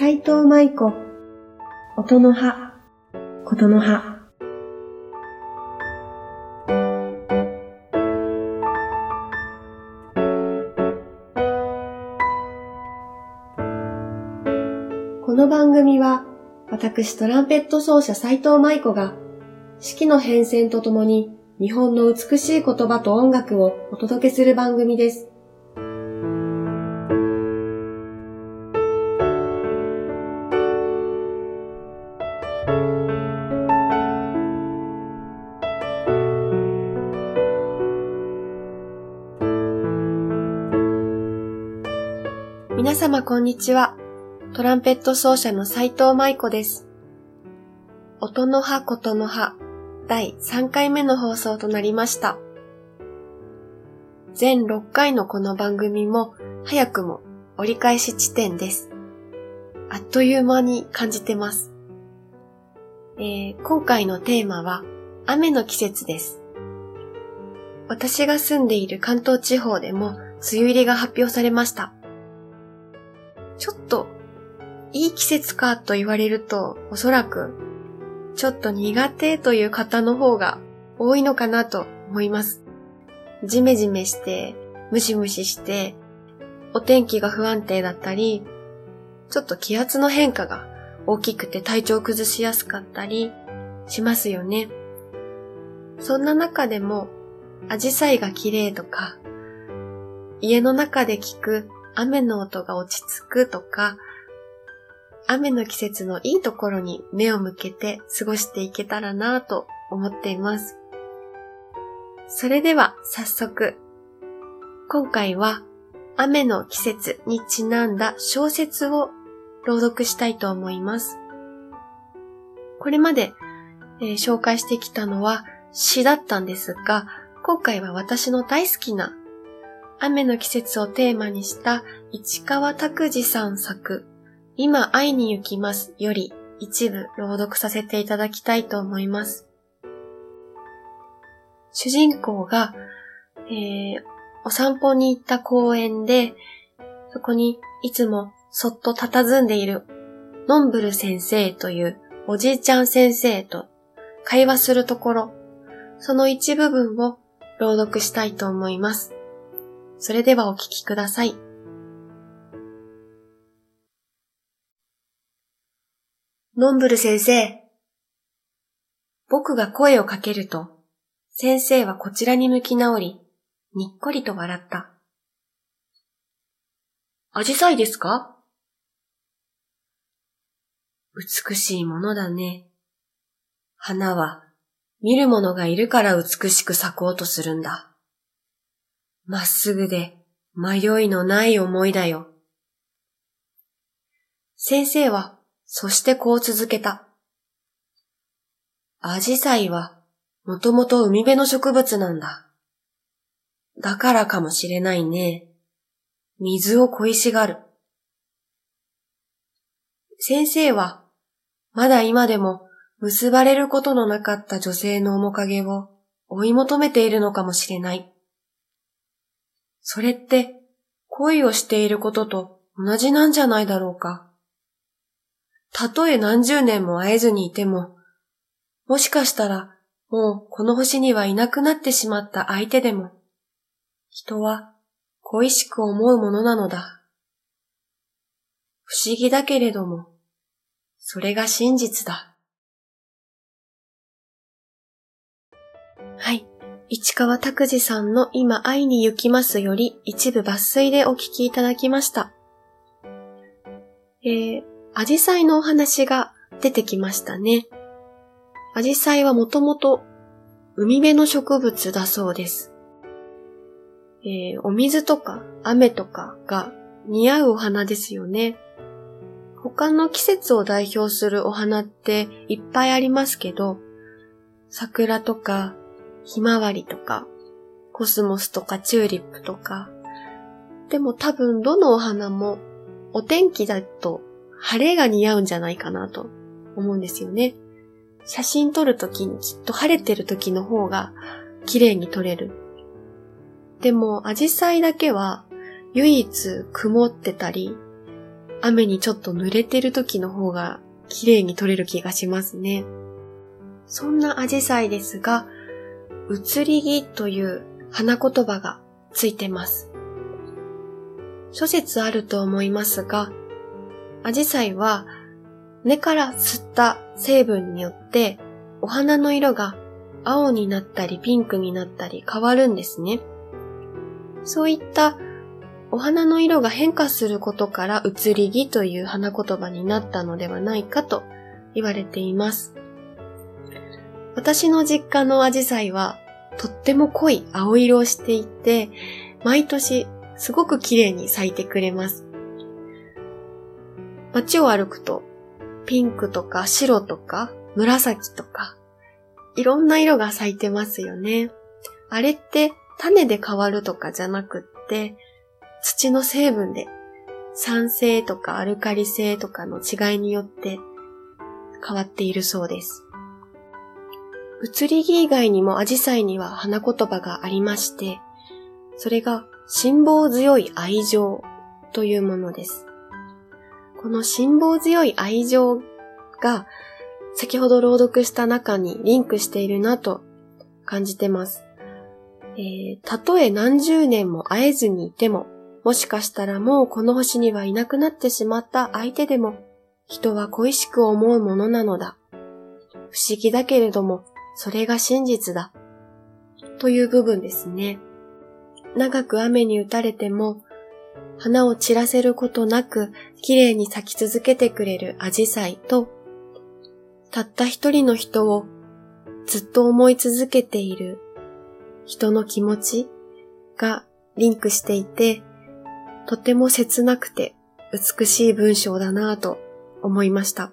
斉藤舞子、音の葉、ことの葉。この番組は、私トランペット奏者斉藤舞子が、四季の変遷とともに日本の美しい言葉と音楽をお届けする番組です。皆様こんにちは。トランペット奏者の斉藤舞子です。音の葉ことの葉第3回目の放送となりました。全6回のこの番組も早くも折り返し地点です。あっという間に感じてます。えー今回のテーマは雨の季節です。私が住んでいる関東地方でも梅雨入りが発表されました。ちょっといい季節かと言われるとおそらくちょっと苦手という方の方が多いのかなと思います。ジメジメして、ムシムシして、お天気が不安定だったり、ちょっと気圧の変化が大きくて体調崩しやすかったりしますよね。そんな中でも、アジサイが綺麗とか、家の中で聞く雨の音が落ち着くとか、雨の季節のいいところに目を向けて過ごしていけたらなぁと思っています。それでは早速、今回は雨の季節にちなんだ小説を朗読したいと思います。これまで、えー紹介してきたのは詩だったんですが、今回は私の大好きな雨の季節をテーマにした市川拓司さん作今会いに行きますより一部朗読させていただきたいと思います。主人公が、えーお散歩に行った公園で、そこにいつもそっと佇んでいるノンブル先生というおじいちゃん先生と会話するところ、その一部分を朗読したいと思います。それではお聞きください。ノンブル先生。僕が声をかけると、先生はこちらに向き直り、にっこりと笑った。アジサイですか？美しいものだね。花は、見る者がいるから美しく咲こうとするんだ。まっすぐで迷いのない思いだよ。先生は、そしてこう続けた。アジサイは、もともと海辺の植物なんだ。だからかもしれないね。水を恋しがる。先生は、まだ今でも結ばれることのなかった女性の面影を追い求めているのかもしれない。それって恋をしていることと同じなんじゃないだろうか。たとえ何十年も会えずにいても、もしかしたらもうこの星にはいなくなってしまった相手でも、人は恋しく思うものなのだ。不思議だけれども、それが真実だ。はい。市川拓司さんの今会いに行きますより一部抜粋でお聞きいただきました。えー、アジサイのお話が出てきましたね。アジサイはもともと海辺の植物だそうです。えーお水とか雨とかが似合うお花ですよね。他の季節を代表するお花っていっぱいありますけど、桜とかひまわりとかコスモスとかチューリップとか。でも多分どのお花もお天気だと晴れが似合うんじゃないかなと思うんですよね。写真撮るときにきっと晴れてるときの方が綺麗に撮れる。でも、アジサイだけは唯一曇ってたり、雨にちょっと濡れてる時の方が綺麗に撮れる気がしますね。そんなアジサイですが、移り気という花言葉がついてます。諸説あると思いますが、アジサイは根から吸った成分によってお花の色が青になったりピンクになったり変わるんですね。そういったお花の色が変化することから移り気という花言葉になったのではないかと言われています。私の実家のアジサイはとっても濃い青色をしていて、毎年すごく綺麗に咲いてくれます。街を歩くとピンクとか白とか紫とかいろんな色が咲いてますよね。あれって種で変わるとかじゃなくって、土の成分で酸性とかアルカリ性とかの違いによって変わっているそうです。移り気以外にもアジサイには花言葉がありまして、それが辛抱強い愛情というものです。この辛抱強い愛情が先ほど朗読した中にリンクしているなと感じてます。えー、たとえ何十年も会えずにいても、もしかしたらもうこの星にはいなくなってしまった相手でも、人は恋しく思うものなのだ。不思議だけれども、それが真実だ。という部分ですね。長く雨に打たれても、花を散らせることなく、綺麗に咲き続けてくれるアジサイと、たった一人の人をずっと思い続けている人の気持ちがリンクしていて、とても切なくて美しい文章だなぁと思いました。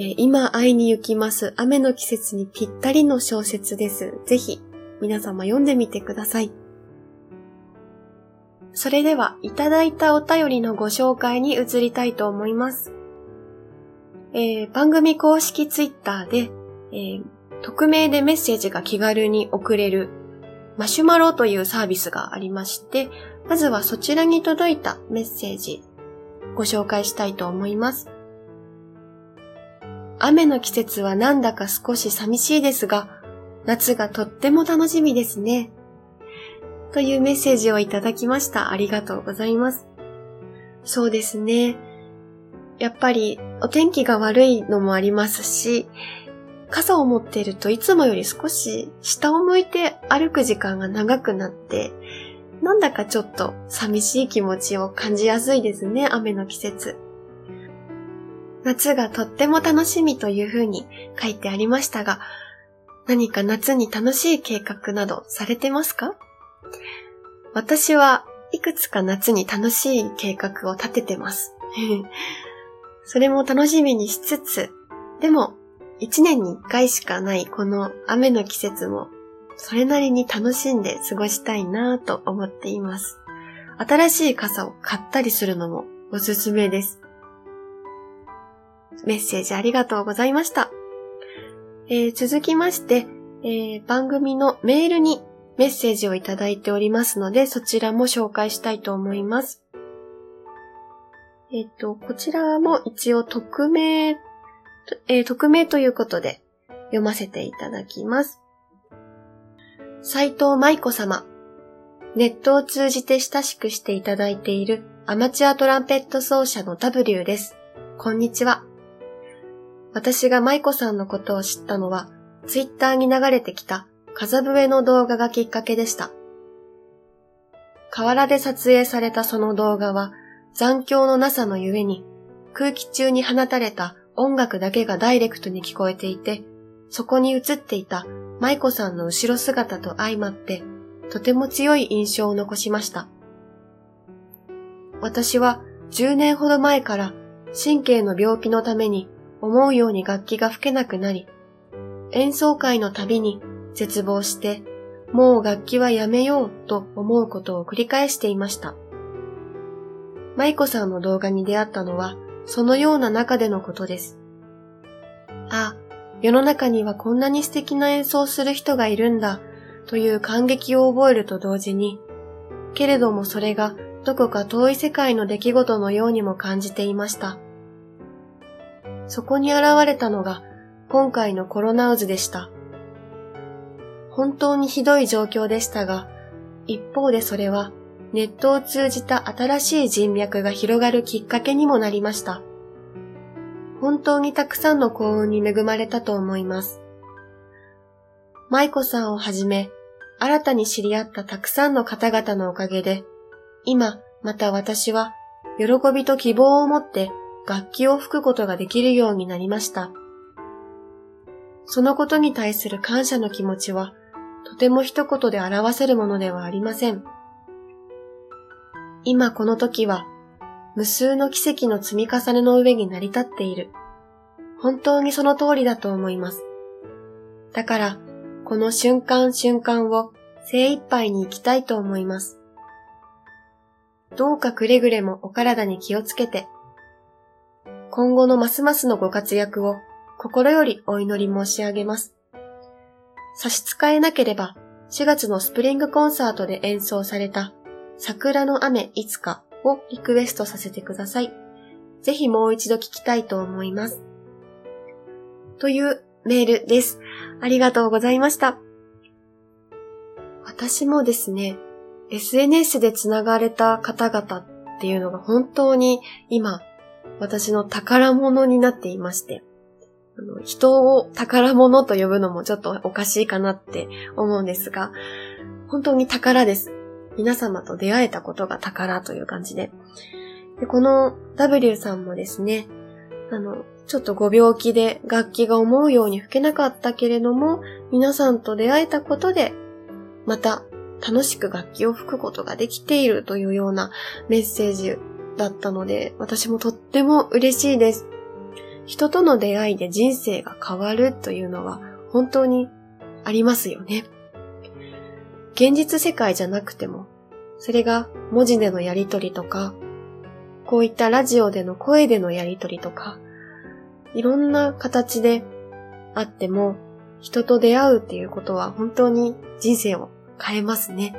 え、今会いに行きます雨の季節にぴったりの小説です。ぜひ皆様読んでみてください。それでは、いただいたお便りのご紹介に移りたいと思います。えー、番組公式ツイッターで、えー、匿名でメッセージが気軽に送れるマシュマロというサービスがありまして、まずはそちらに届いたメッセージご紹介したいと思います。雨の季節はなんだか少し寂しいですが、夏がとっても楽しみですね。というメッセージをいただきました。ありがとうございます。そうですね。やっぱりお天気が悪いのもありますし、傘を持っているといつもより少し下を向いて歩く時間が長くなって、なんだかちょっと寂しい気持ちを感じやすいですね、雨の季節。夏がとっても楽しみというふうに書いてありましたが、何か夏に楽しい計画などされてますか？私はいくつか夏に楽しい計画を立ててます。それも楽しみにしつつ、でも一年に一回しかないこの雨の季節も、それなりに楽しんで過ごしたいなぁと思っています。新しい傘を買ったりするのもおすすめです。メッセージありがとうございました。えー、続きまして、えー、番組のメールにメッセージをいただいておりますので、そちらも紹介したいと思います。えっ、ー、と、こちらも一応匿名えー、匿名ということで読ませていただきます。斎藤舞子様。ネットを通じて親しくしていただいているアマチュアトランペット奏者の W です。こんにちは。私が舞子さんのことを知ったのは、ツイッターに流れてきた風笛の動画がきっかけでした。河原で撮影されたその動画は残響のなさのゆえに空気中に放たれた音楽だけがダイレクトに聞こえていて、そこに映っていた舞子さんの後ろ姿と相まって、とても強い印象を残しました。私は10年ほど前から神経の病気のために思うように楽器が吹けなくなり、演奏会のたびに絶望して、もう楽器はやめようと思うことを繰り返していました。舞子さんの動画に出会ったのはそのような中でのことです。あ、世の中にはこんなに素敵な演奏する人がいるんだ、という感激を覚えると同時に、けれどもそれがどこか遠い世界の出来事のようにも感じていました。そこに現れたのが今回のコロナ渦でした。本当にひどい状況でしたが、一方でそれはネットを通じた新しい人脈が広がるきっかけにもなりました。本当にたくさんの幸運に恵まれたと思います。舞子さんをはじめ、新たに知り合ったたくさんの方々のおかげで、今、また私は、喜びと希望を持って楽器を吹くことができるようになりました。そのことに対する感謝の気持ちは、とても一言で表せるものではありません。今この時は、無数の奇跡の積み重ねの上に成り立っている。本当にその通りだと思います。だから、この瞬間瞬間を精一杯に生きたいと思います。どうかくれぐれもお体に気をつけて、今後のますますのご活躍を心よりお祈り申し上げます。差し支えなければ、4月のスプリングコンサートで演奏された桜の雨いつかをリクエストさせてください。ぜひもう一度聞きたいと思います。というメールです。ありがとうございました。私もですね、SNS で繋がれた方々っていうのが本当に今、私の宝物になっていまして、あの人を宝物と呼ぶのもちょっとおかしいかなって思うんですが、本当に宝です。皆様と出会えたことが宝という感じで。でこの W さんもですね、あの、ちょっとご病気で楽器が思うように吹けなかったけれども、皆さんと出会えたことで、また楽しく楽器を吹くことができているというようなメッセージだったので、私もとっても嬉しいです。人との出会いで人生が変わるというのは本当にありますよね。現実世界じゃなくても、それが文字でのやりとりとか、こういったラジオでの声でのやりとりとか、いろんな形であっても、人と出会うっていうことは本当に人生を変えますね。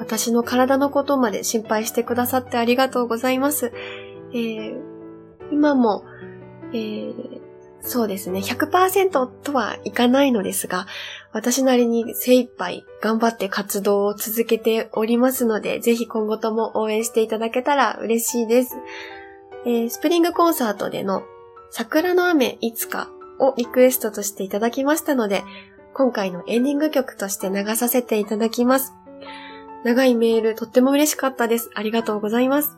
私の体のことまで心配してくださってありがとうございます。えー、今も、えー、そうですね、100%とはいかないのですが、私なりに精一杯頑張って活動を続けておりますので、ぜひ今後とも応援していただけたら嬉しいです。えー、スプリングコンサートでの桜の雨いつかをリクエストとしていただきましたので、今回のエンディング曲として流させていただきます。長いメールとっても嬉しかったです。ありがとうございます。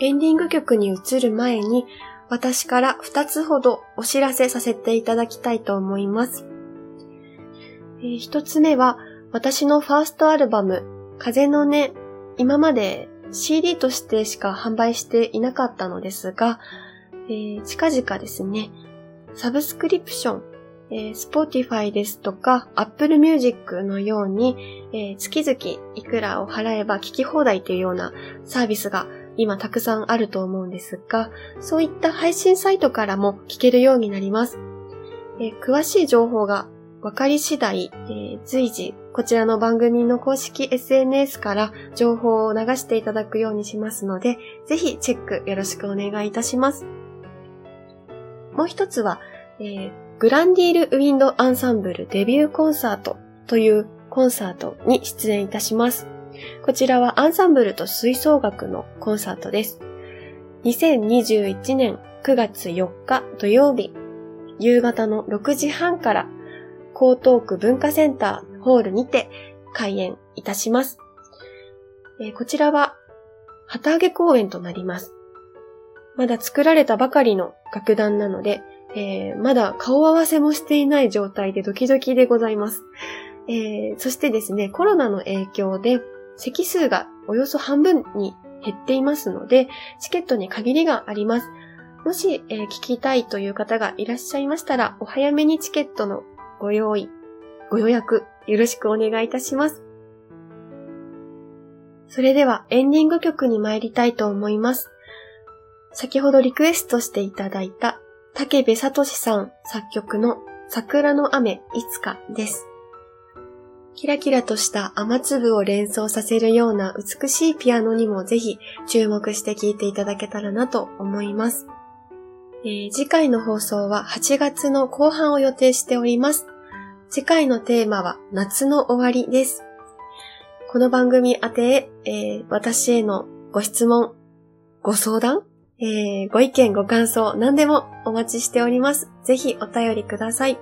エンディング曲に移る前に、私から2つほどお知らせさせていただきたいと思います。えー、1つ目は、私のファーストアルバム、風の音、今まで CD としてしか販売していなかったのですが、えー、近々ですね、サブスクリプション、えー、Spotify ですとか Apple Music のように、えー、月々いくらを払えば聞き放題というようなサービスが今たくさんあると思うんですが、そういった配信サイトからも聞けるようになります。えー、詳しい情報が分かり次第、えー、随時こちらの番組の公式 SNS から情報を流していただくようにしますので、ぜひチェックよろしくお願いいたします。もう一つは、えー、グランディールウィンドアンサンブルデビューコンサートというコンサートに出演いたします。こちらはアンサンブルと吹奏楽のコンサートです。2021年9月4日土曜日、夕方の6時半から江東区文化センターホールにて開演いたします。え、こちらは旗揚げ公演となります。まだ作られたばかりの楽団なので、えー、まだ顔合わせもしていない状態でドキドキでございます。えー、そしてですね、コロナの影響で席数がおよそ半分に減っていますので、チケットに限りがあります。もし、えー、聞きたいという方がいらっしゃいましたら、お早めにチケットのご用意、ご予約、よろしくお願いいたします。それではエンディング曲に参りたいと思います。先ほどリクエストしていただいた竹部聡さん作曲の桜の雨いつかです。キラキラとした雨粒を連想させるような美しいピアノにもぜひ注目して聴いていただけたらなと思います。えー、次回の放送は8月の後半を予定しております。次回のテーマは夏の終わりです。この番組宛て、えー、私へのご質問、ご相談、えー、ご意見、ご感想、何でもお待ちしております。ぜひお便りください。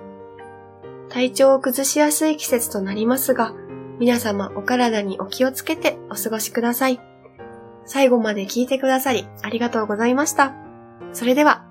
体調を崩しやすい季節となりますが、皆様お体にお気をつけてお過ごしください。最後まで聞いてくださりありがとうございました。それでは、